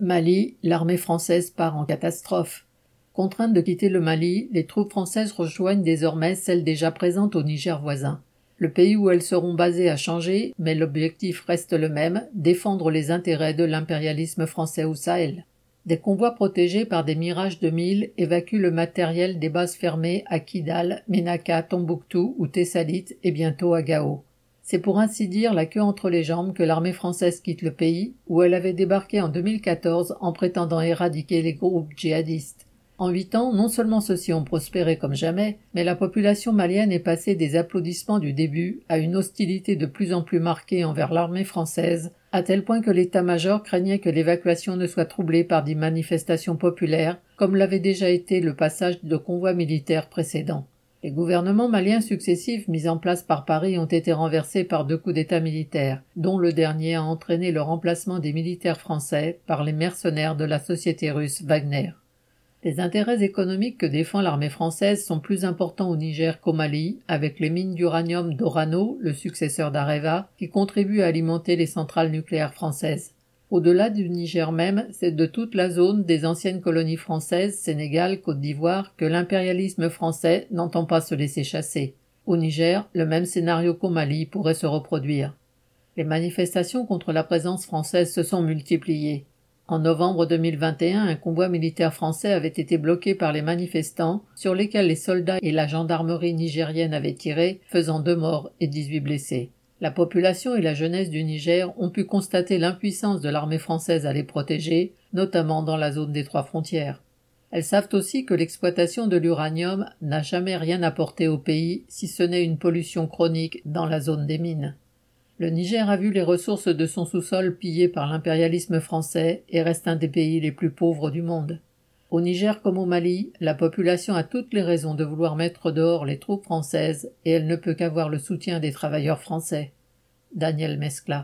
Mali, l'armée française part en catastrophe. Contrainte de quitter le Mali, les troupes françaises rejoignent désormais celles déjà présentes au Niger voisin. Le pays où elles seront basées a changé, mais l'objectif reste le même, défendre les intérêts de l'impérialisme français au Sahel. Des convois protégés par des mirages de mille évacuent le matériel des bases fermées à Kidal, Menaka, Tombouctou ou Tessalit et bientôt à Gao. C'est pour ainsi dire la queue entre les jambes que l'armée française quitte le pays, où elle avait débarqué en 2014 en prétendant éradiquer les groupes djihadistes. En huit ans, non seulement ceux-ci ont prospéré comme jamais, mais la population malienne est passée des applaudissements du début à une hostilité de plus en plus marquée envers l'armée française, à tel point que l'état-major craignait que l'évacuation ne soit troublée par des manifestations populaires, comme l'avait déjà été le passage de convois militaires précédents. Les gouvernements maliens successifs mis en place par Paris ont été renversés par deux coups d'État militaires, dont le dernier a entraîné le remplacement des militaires français par les mercenaires de la société russe Wagner. Les intérêts économiques que défend l'armée française sont plus importants au Niger qu'au Mali, avec les mines d'uranium d'Orano, le successeur d'Areva, qui contribuent à alimenter les centrales nucléaires françaises. Au-delà du Niger même, c'est de toute la zone des anciennes colonies françaises, Sénégal, Côte d'Ivoire, que l'impérialisme français n'entend pas se laisser chasser. Au Niger, le même scénario qu'au Mali pourrait se reproduire. Les manifestations contre la présence française se sont multipliées. En novembre 2021, un convoi militaire français avait été bloqué par les manifestants, sur lesquels les soldats et la gendarmerie nigérienne avaient tiré, faisant deux morts et dix-huit blessés. La population et la jeunesse du Niger ont pu constater l'impuissance de l'armée française à les protéger, notamment dans la zone des trois frontières. Elles savent aussi que l'exploitation de l'uranium n'a jamais rien apporté au pays, si ce n'est une pollution chronique dans la zone des mines. Le Niger a vu les ressources de son sous-sol pillées par l'impérialisme français et reste un des pays les plus pauvres du monde. Au Niger comme au Mali, la population a toutes les raisons de vouloir mettre dehors les troupes françaises et elle ne peut qu'avoir le soutien des travailleurs français. Daniel Mescla.